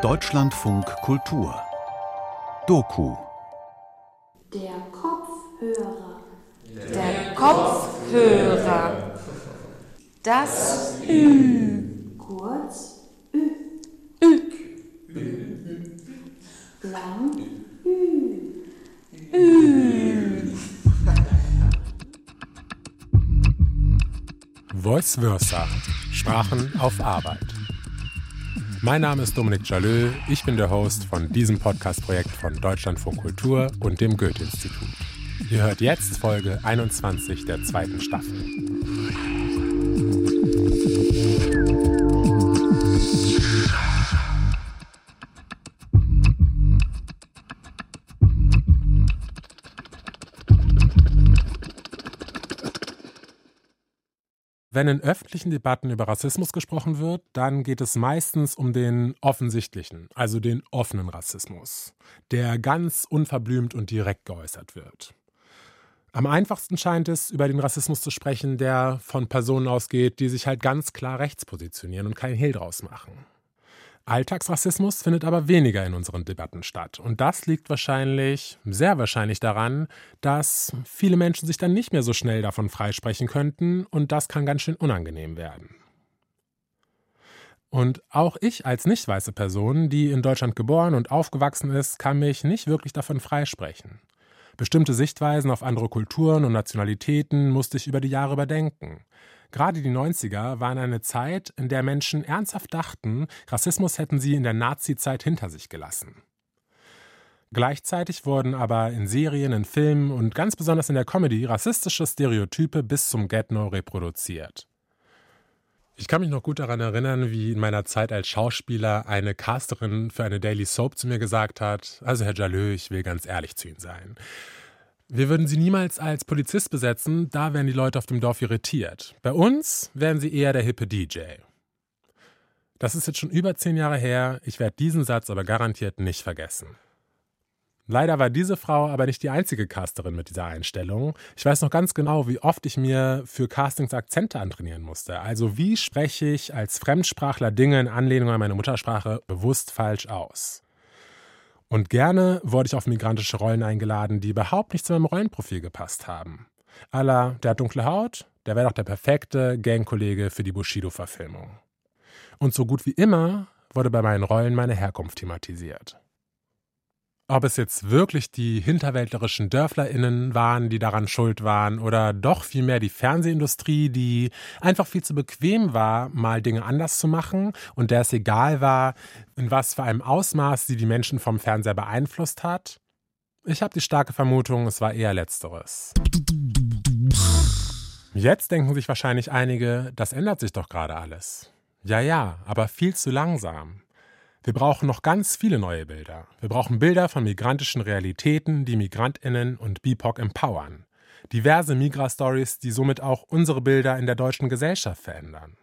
Deutschlandfunk Kultur Doku Der Kopfhörer. Der Kopfhörer. Das Ü. Kurz Ü. Ü. Lang Ü. Voice Versa. Sprachen auf Arbeit. Mein Name ist Dominik Jalö. Ich bin der Host von diesem Podcast-Projekt von Deutschlandfunk Kultur und dem Goethe-Institut. Ihr hört jetzt Folge 21 der zweiten Staffel. Wenn in öffentlichen Debatten über Rassismus gesprochen wird, dann geht es meistens um den offensichtlichen, also den offenen Rassismus, der ganz unverblümt und direkt geäußert wird. Am einfachsten scheint es, über den Rassismus zu sprechen, der von Personen ausgeht, die sich halt ganz klar rechts positionieren und keinen Hehl draus machen. Alltagsrassismus findet aber weniger in unseren Debatten statt. Und das liegt wahrscheinlich, sehr wahrscheinlich daran, dass viele Menschen sich dann nicht mehr so schnell davon freisprechen könnten und das kann ganz schön unangenehm werden. Und auch ich als nicht weiße Person, die in Deutschland geboren und aufgewachsen ist, kann mich nicht wirklich davon freisprechen. Bestimmte Sichtweisen auf andere Kulturen und Nationalitäten musste ich über die Jahre überdenken. Gerade die 90er waren eine Zeit, in der Menschen ernsthaft dachten, Rassismus hätten sie in der Nazi-Zeit hinter sich gelassen. Gleichzeitig wurden aber in Serien, in Filmen und ganz besonders in der Comedy rassistische Stereotype bis zum Get-No reproduziert. Ich kann mich noch gut daran erinnern, wie in meiner Zeit als Schauspieler eine Casterin für eine Daily Soap zu mir gesagt hat: Also, Herr Jalö, ich will ganz ehrlich zu Ihnen sein. Wir würden sie niemals als Polizist besetzen, da wären die Leute auf dem Dorf irritiert. Bei uns wären sie eher der hippe DJ. Das ist jetzt schon über zehn Jahre her, ich werde diesen Satz aber garantiert nicht vergessen. Leider war diese Frau aber nicht die einzige Casterin mit dieser Einstellung. Ich weiß noch ganz genau, wie oft ich mir für Castings Akzente antrainieren musste. Also wie spreche ich als Fremdsprachler Dinge in Anlehnung an meine Muttersprache bewusst falsch aus. Und gerne wurde ich auf migrantische Rollen eingeladen, die überhaupt nicht zu meinem Rollenprofil gepasst haben. Allah, der hat dunkle Haut, der wäre doch der perfekte Gangkollege für die Bushido-Verfilmung. Und so gut wie immer wurde bei meinen Rollen meine Herkunft thematisiert. Ob es jetzt wirklich die hinterwäldlerischen DörflerInnen waren, die daran schuld waren, oder doch vielmehr die Fernsehindustrie, die einfach viel zu bequem war, mal Dinge anders zu machen und der es egal war, in was für einem Ausmaß sie die Menschen vom Fernseher beeinflusst hat? Ich habe die starke Vermutung, es war eher Letzteres. Jetzt denken sich wahrscheinlich einige, das ändert sich doch gerade alles. Ja, ja, aber viel zu langsam. Wir brauchen noch ganz viele neue Bilder. Wir brauchen Bilder von migrantischen Realitäten, die Migrantinnen und BIPOC empowern. Diverse Migra-Stories, die somit auch unsere Bilder in der deutschen Gesellschaft verändern.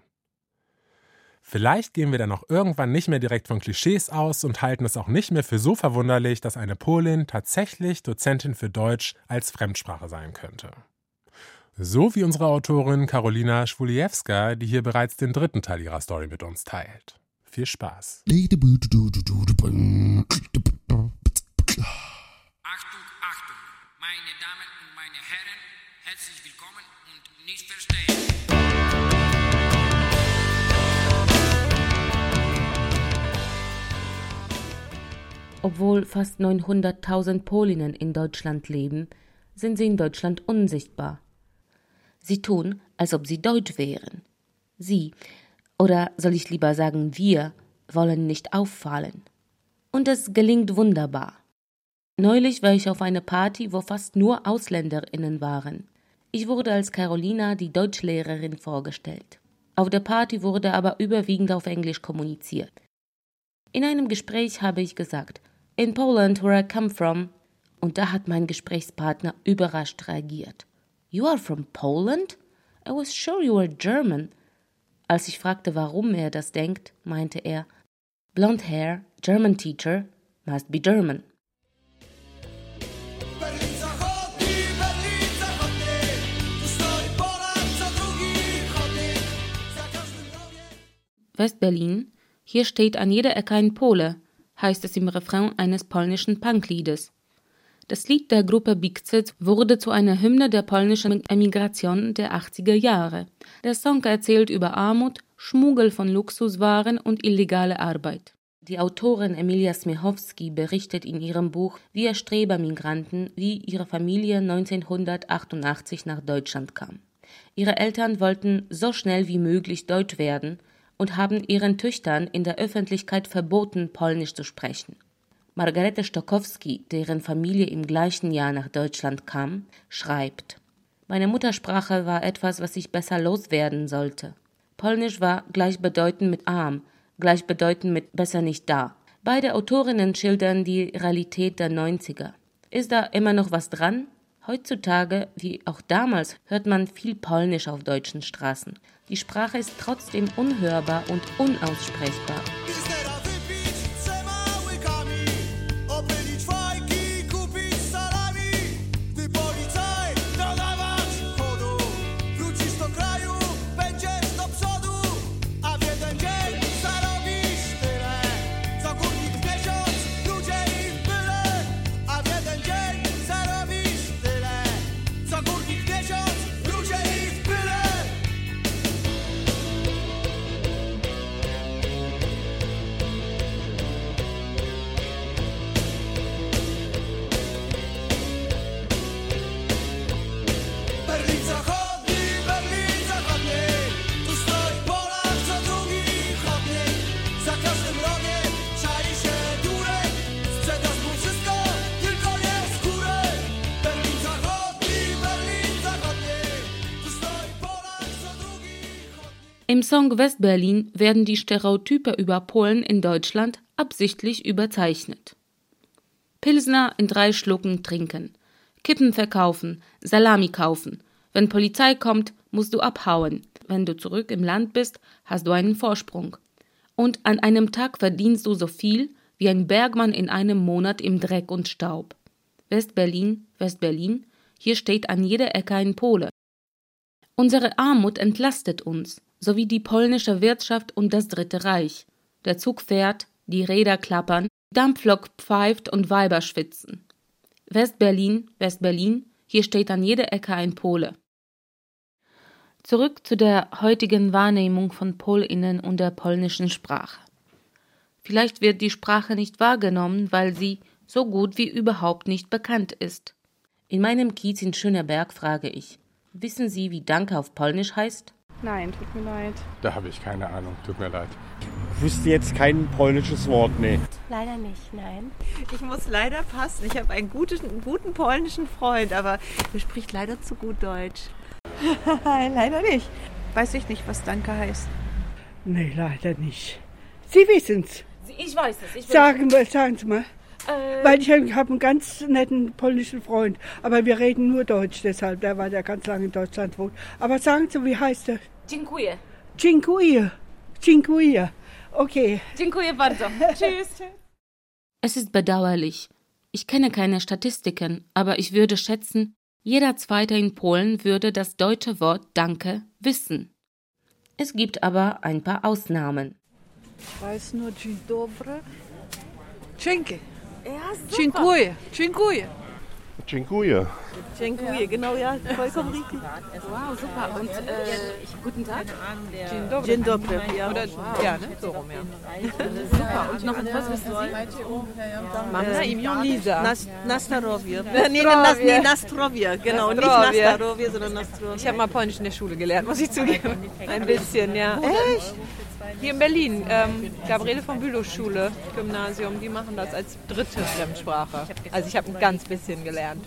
Vielleicht gehen wir dann auch irgendwann nicht mehr direkt von Klischees aus und halten es auch nicht mehr für so verwunderlich, dass eine Polin tatsächlich Dozentin für Deutsch als Fremdsprache sein könnte. So wie unsere Autorin Karolina Schwuliewska, die hier bereits den dritten Teil ihrer Story mit uns teilt. Viel Spaß. Achtung, Achtung, meine Damen und meine Herren, herzlich willkommen und nicht verstehen. Obwohl fast 900.000 Polinnen in Deutschland leben, sind sie in Deutschland unsichtbar. Sie tun, als ob sie deutsch wären. Sie, oder soll ich lieber sagen wir, wollen nicht auffallen. Und es gelingt wunderbar. Neulich war ich auf einer Party, wo fast nur Ausländerinnen waren. Ich wurde als Carolina, die Deutschlehrerin, vorgestellt. Auf der Party wurde aber überwiegend auf Englisch kommuniziert. In einem Gespräch habe ich gesagt, in Poland, where I come from, und da hat mein Gesprächspartner überrascht reagiert. You are from Poland? I was sure you were German. Als ich fragte, warum er das denkt, meinte er, Blond hair, German teacher, must be German. West-Berlin, Hier steht an jeder Ecke ein Pole, heißt es im Refrain eines polnischen Punkliedes. Das Lied der Gruppe Bigzit wurde zu einer Hymne der polnischen Emigration der 80er Jahre. Der Song erzählt über Armut, Schmuggel von Luxuswaren und illegale Arbeit. Die Autorin Emilia Smiechowski berichtet in ihrem Buch Wir Strebermigranten, wie ihre Familie 1988 nach Deutschland kam. Ihre Eltern wollten so schnell wie möglich Deutsch werden und haben ihren Töchtern in der Öffentlichkeit verboten, Polnisch zu sprechen. Margarete Stokowski, deren Familie im gleichen Jahr nach Deutschland kam, schreibt Meine Muttersprache war etwas, was ich besser loswerden sollte. Polnisch war gleichbedeutend mit arm, gleichbedeutend mit besser nicht da. Beide Autorinnen schildern die Realität der 90er. Ist da immer noch was dran? Heutzutage, wie auch damals, hört man viel Polnisch auf deutschen Straßen. Die Sprache ist trotzdem unhörbar und unaussprechbar. Im Song Westberlin werden die Stereotype über Polen in Deutschland absichtlich überzeichnet. Pilsner in drei Schlucken trinken, Kippen verkaufen, Salami kaufen. Wenn Polizei kommt, musst du abhauen. Wenn du zurück im Land bist, hast du einen Vorsprung. Und an einem Tag verdienst du so viel wie ein Bergmann in einem Monat im Dreck und Staub. Westberlin, Westberlin, hier steht an jeder Ecke ein Pole. Unsere Armut entlastet uns sowie die polnische Wirtschaft und das Dritte Reich. Der Zug fährt, die Räder klappern, Dampflok pfeift und Weiber schwitzen. Westberlin, Westberlin, hier steht an jeder Ecke ein Pole. Zurück zu der heutigen Wahrnehmung von Polinnen und der polnischen Sprache. Vielleicht wird die Sprache nicht wahrgenommen, weil sie so gut wie überhaupt nicht bekannt ist. In meinem Kiez in Schönerberg frage ich, wissen Sie, wie Danke auf Polnisch heißt? Nein, tut mir leid. Da habe ich keine Ahnung, tut mir leid. Ich wüsste jetzt kein polnisches Wort, nee. Leider nicht, nein. Ich muss leider passen. Ich habe einen guten, einen guten polnischen Freund, aber er spricht leider zu gut Deutsch. leider nicht. Weiß ich nicht, was Danke heißt. Nee, leider nicht. Sie wissen's. Ich weiß es. Ich sagen, sagen Sie mal. Äh, Weil ich habe einen ganz netten polnischen Freund, aber wir reden nur Deutsch deshalb, der war der ganz lange in Deutschland wohnt. Aber sagen Sie, wie heißt er? Dziękuję. Dziękuję. Dziękuję. Okay. Dziękuję bardzo. Tschüss. Es ist bedauerlich. Ich kenne keine Statistiken, aber ich würde schätzen, jeder Zweite in Polen würde das deutsche Wort Danke wissen. Es gibt aber ein paar Ausnahmen. Ich weiß nur Dzień dobry. Dzięki. Ja, super. Dziękuję. Dziękuję. Dziękuję, genau, ja, vollkommen richtig. Wow, super. Und äh, guten Tag. Dzień dobry, ja. Oder, ja, ne? so rum, ja. Super. Und noch etwas wissen Sie? Mam na imię Lisa. Nas, Nastarowie. Nee, nee, nas, nee, Nastrowie, genau. Nicht. Nastarowie, sondern Nastrowie. Ich habe mal Polnisch in der Schule gelernt, muss ich zugeben. Ein bisschen, ja. Echt? Hier in Berlin, ähm, Gabriele von Bülow Schule, Gymnasium, die machen das als dritte Fremdsprache. Also ich habe ein ganz bisschen gelernt.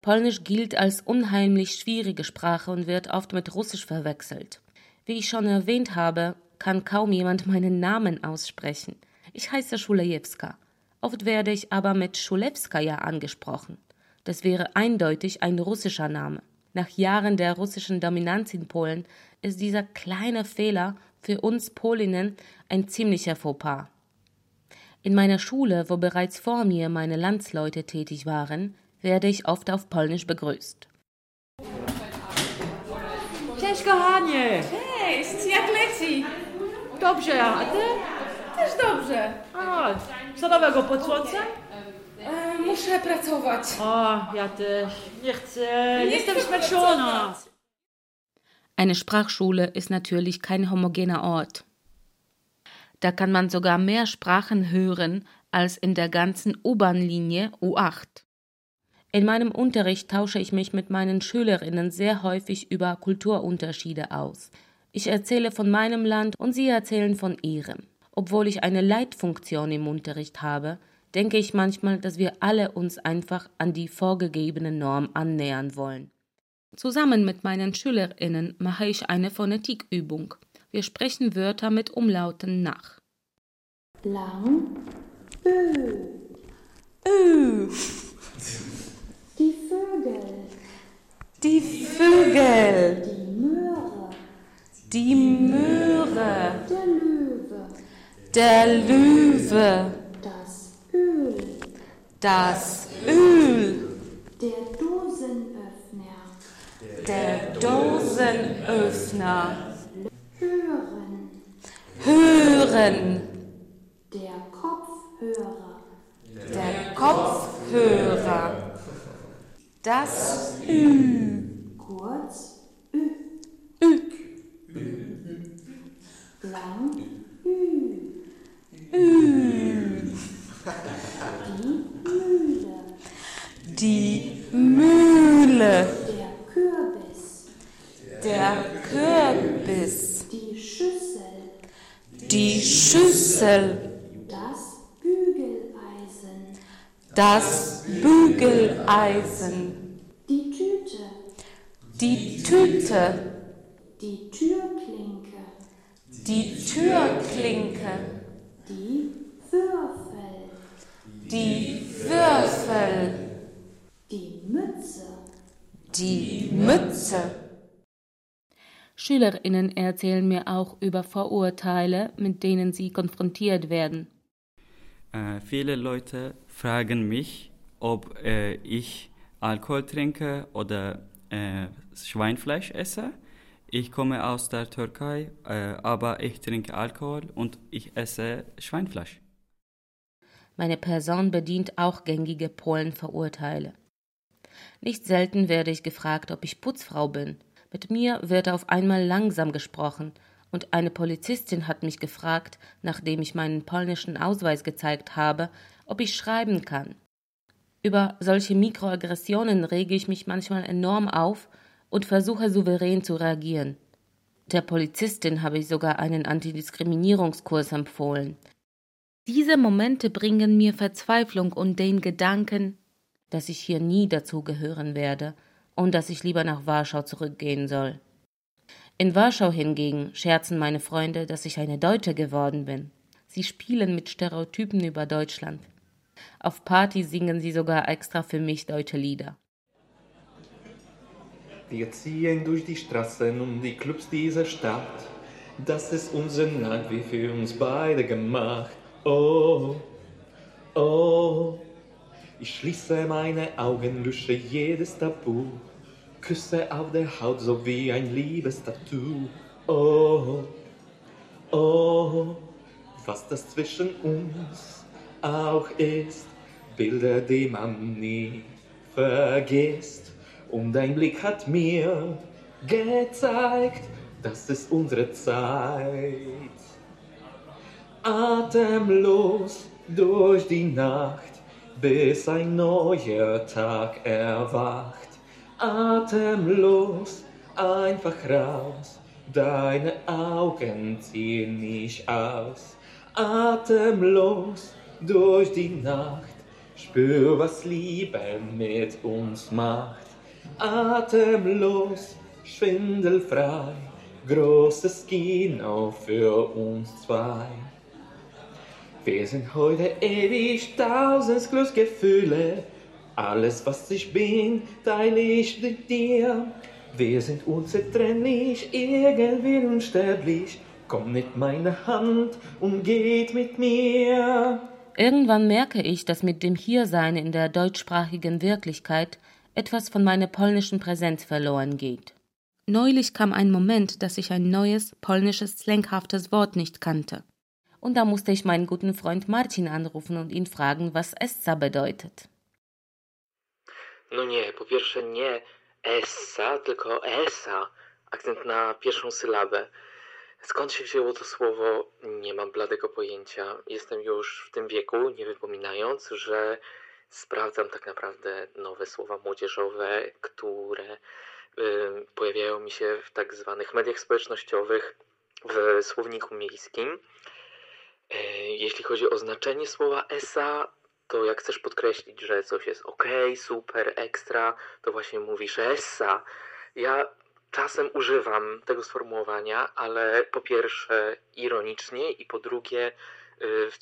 Polnisch gilt als unheimlich schwierige Sprache und wird oft mit Russisch verwechselt. Wie ich schon erwähnt habe, kann kaum jemand meinen Namen aussprechen. Ich heiße Schulejewska. Oft werde ich aber mit Schulewskaja angesprochen. Das wäre eindeutig ein russischer Name. Nach Jahren der russischen Dominanz in Polen ist dieser kleine Fehler für uns Polinnen ein ziemlicher Fauxpas. In meiner Schule, wo bereits vor mir meine Landsleute tätig waren, werde ich oft auf Polnisch begrüßt. Cześć kochanie! Cześć, jak leci? Dobrze, a ty? Też dobrze. A, co nowego pod słońcem? E, muszę pracować. O, ja też. Nie chcę. Jestem zmęczona. Eine Sprachschule ist natürlich kein homogener Ort. Da kann man sogar mehr Sprachen hören als in der ganzen U-Bahn-Linie U8. In meinem Unterricht tausche ich mich mit meinen Schülerinnen sehr häufig über Kulturunterschiede aus. Ich erzähle von meinem Land und sie erzählen von ihrem. Obwohl ich eine Leitfunktion im Unterricht habe, denke ich manchmal, dass wir alle uns einfach an die vorgegebene Norm annähern wollen. Zusammen mit meinen Schülerinnen mache ich eine Phonetikübung. Wir sprechen Wörter mit Umlauten nach. Lang. Ö. Ö. Die Vögel. Die Vögel. Die Möhre. Die Möhre. Der Löwe. Der Löwe. Das Öl. Das Öl. Der Dosenöffner. Der Dosenöffner. Hören. Hören. Der Kopfhörer. Der Kopfhörer. Das Ü. Kurz Ü. Ü. Lang Ü. Ü. Die Mühle. Die Mühle. Der Kürbis. Der Kürbis. Die Schüssel. Die Schüssel. Das Bügeleisen. Das Bügeleisen. Die Tüte. Die Tüte. Die Türklinke. Die Türklinke. Die Würfel. Die Würfel. Die Mütze. Die Mütze. Schülerinnen erzählen mir auch über Vorurteile, mit denen sie konfrontiert werden. Äh, viele Leute fragen mich, ob äh, ich Alkohol trinke oder äh, Schweinfleisch esse. Ich komme aus der Türkei, äh, aber ich trinke Alkohol und ich esse Schweinfleisch. Meine Person bedient auch gängige Polen-Vorurteile. Nicht selten werde ich gefragt, ob ich Putzfrau bin. Mit mir wird auf einmal langsam gesprochen, und eine Polizistin hat mich gefragt, nachdem ich meinen polnischen Ausweis gezeigt habe, ob ich schreiben kann. Über solche Mikroaggressionen rege ich mich manchmal enorm auf und versuche souverän zu reagieren. Der Polizistin habe ich sogar einen Antidiskriminierungskurs empfohlen. Diese Momente bringen mir Verzweiflung und den Gedanken, dass ich hier nie dazugehören werde und dass ich lieber nach Warschau zurückgehen soll. In Warschau hingegen scherzen meine Freunde, dass ich eine Deutsche geworden bin. Sie spielen mit Stereotypen über Deutschland. Auf Partys singen sie sogar extra für mich deutsche Lieder. Wir ziehen durch die Straßen und die Clubs dieser Stadt. Das ist unser Land, wie für uns beide gemacht. Oh, oh. Ich schließe meine Augen, lösche jedes Tabu. Küsse auf der Haut, so wie ein Liebestattoo. Oh, oh. Was das zwischen uns auch ist. Bilder, die man nie vergisst. Und dein Blick hat mir gezeigt, das ist unsere Zeit. Atemlos durch die Nacht, bis ein neuer Tag erwacht. Atemlos, einfach raus, deine Augen ziehen mich aus. Atemlos durch die Nacht, spür, was Liebe mit uns macht. Atemlos, schwindelfrei, großes Kino für uns zwei. Wir sind heute ewig tausend Glücksgefühle. Alles, was ich bin, teile ich mit dir. Wir sind unzertrennlich, irgendwie unsterblich. Komm mit meiner Hand und geht mit mir. Irgendwann merke ich, dass mit dem Hiersein in der deutschsprachigen Wirklichkeit etwas von meiner polnischen Präsenz verloren geht. Neulich kam ein Moment, dass ich ein neues, polnisches, slanghaftes Wort nicht kannte. Und da musste ich meinen guten Freund Marcin anrufen und ihn fragen, was Essa bedeutet. No nie, po pierwsze nie essa, tylko essa. Akcent na pierwszą sylabę. Skąd się wzięło to słowo? Nie mam bladego pojęcia. Jestem już w tym wieku, nie wypominając, że sprawdzam tak naprawdę nowe słowa młodzieżowe, które y, pojawiają mi się w tak zwanych mediach społecznościowych, w słowniku miejskim. Y, jeśli chodzi o znaczenie słowa esa, to jak chcesz podkreślić, że coś jest ok, super, ekstra, to właśnie mówisz essa. Ja czasem używam tego sformułowania, ale po pierwsze ironicznie i po drugie w,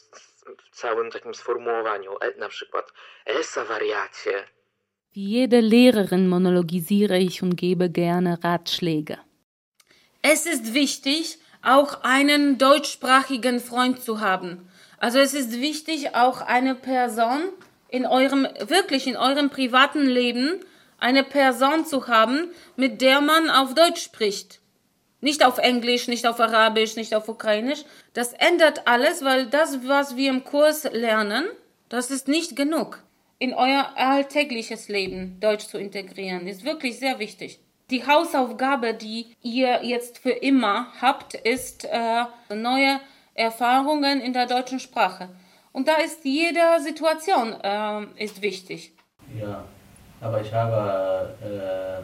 w całym takim sformułowaniu, e, na przykład essa wariacie. Wie jede Lehrerin monologisiere ich und gebe gerne Ratschläge. Es ist wichtig, auch einen deutschsprachigen Freund zu haben. Also es ist wichtig, auch eine Person in eurem, wirklich in eurem privaten Leben, eine Person zu haben, mit der man auf Deutsch spricht. Nicht auf Englisch, nicht auf Arabisch, nicht auf Ukrainisch. Das ändert alles, weil das, was wir im Kurs lernen, das ist nicht genug. In euer alltägliches Leben Deutsch zu integrieren, ist wirklich sehr wichtig. Die Hausaufgabe, die ihr jetzt für immer habt, ist äh, neue Erfahrungen in der deutschen Sprache. Und da ist jede Situation äh, ist wichtig. Ja, aber ich habe äh,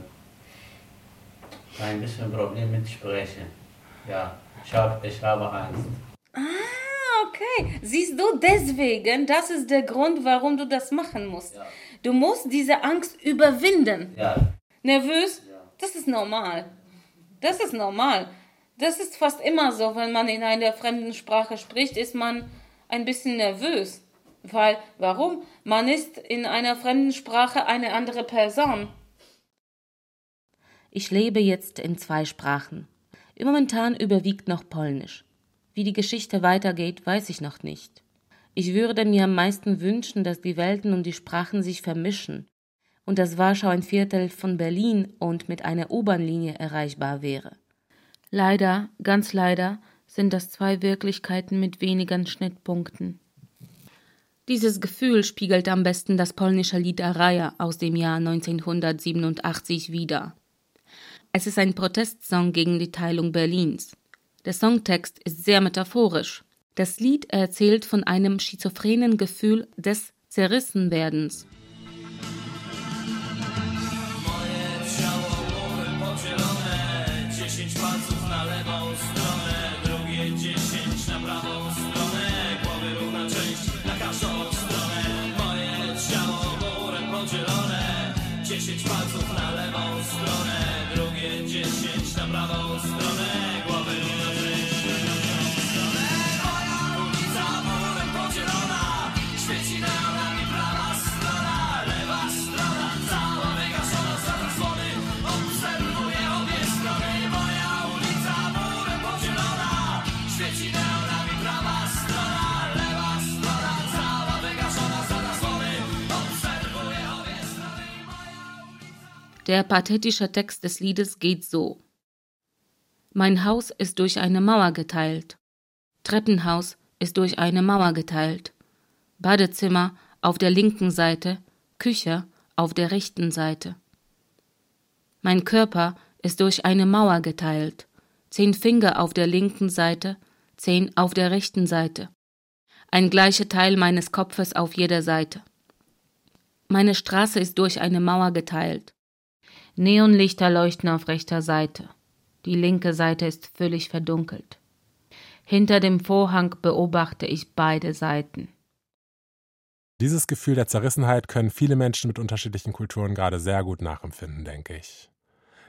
ein bisschen Problem mit Sprechen. Ja, ich, hab, ich habe Angst. Ah, okay. Siehst du, deswegen, das ist der Grund, warum du das machen musst. Ja. Du musst diese Angst überwinden. Ja. Nervös? Das ist normal. Das ist normal. Das ist fast immer so, wenn man in einer fremden Sprache spricht, ist man ein bisschen nervös. Weil, warum? Man ist in einer fremden Sprache eine andere Person. Ich lebe jetzt in zwei Sprachen. Momentan überwiegt noch Polnisch. Wie die Geschichte weitergeht, weiß ich noch nicht. Ich würde mir am meisten wünschen, dass die Welten und die Sprachen sich vermischen und dass Warschau ein Viertel von Berlin und mit einer U-Bahn-Linie erreichbar wäre. Leider, ganz leider, sind das zwei Wirklichkeiten mit wenigen Schnittpunkten. Dieses Gefühl spiegelt am besten das polnische Lied Araja aus dem Jahr 1987 wider. Es ist ein Protestsong gegen die Teilung Berlins. Der Songtext ist sehr metaphorisch. Das Lied erzählt von einem schizophrenen Gefühl des Zerrissenwerdens. Prawą stronę, głowy Moja ulica murem podzielona, świeci świeci neonami prawa strona, lewa strona, cała wygaszona za zasłony, obserwuję. Der pathetische Text des Liedes geht so. Mein Haus ist durch eine Mauer geteilt. Treppenhaus ist durch eine Mauer geteilt. Badezimmer auf der linken Seite, Küche auf der rechten Seite. Mein Körper ist durch eine Mauer geteilt. Zehn Finger auf der linken Seite, zehn auf der rechten Seite. Ein gleicher Teil meines Kopfes auf jeder Seite. Meine Straße ist durch eine Mauer geteilt. Neonlichter leuchten auf rechter Seite. Die linke Seite ist völlig verdunkelt. Hinter dem Vorhang beobachte ich beide Seiten. Dieses Gefühl der Zerrissenheit können viele Menschen mit unterschiedlichen Kulturen gerade sehr gut nachempfinden, denke ich.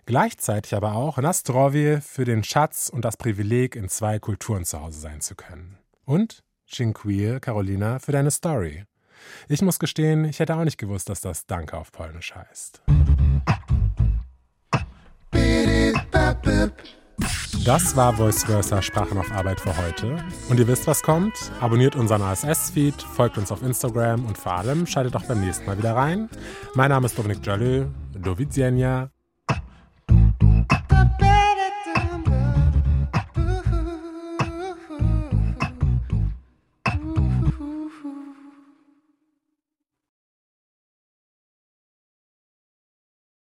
Gleichzeitig aber auch Nastrovje für den Schatz und das Privileg, in zwei Kulturen zu Hause sein zu können. Und Cinque, Carolina, für deine Story. Ich muss gestehen, ich hätte auch nicht gewusst, dass das Danke auf Polnisch heißt. Das war Voice Versa Sprachen auf Arbeit für heute. Und ihr wisst, was kommt? Abonniert unseren ASS-Feed, folgt uns auf Instagram und vor allem schaltet auch beim nächsten Mal wieder rein. Mein Name ist Dominik Jalö. Do.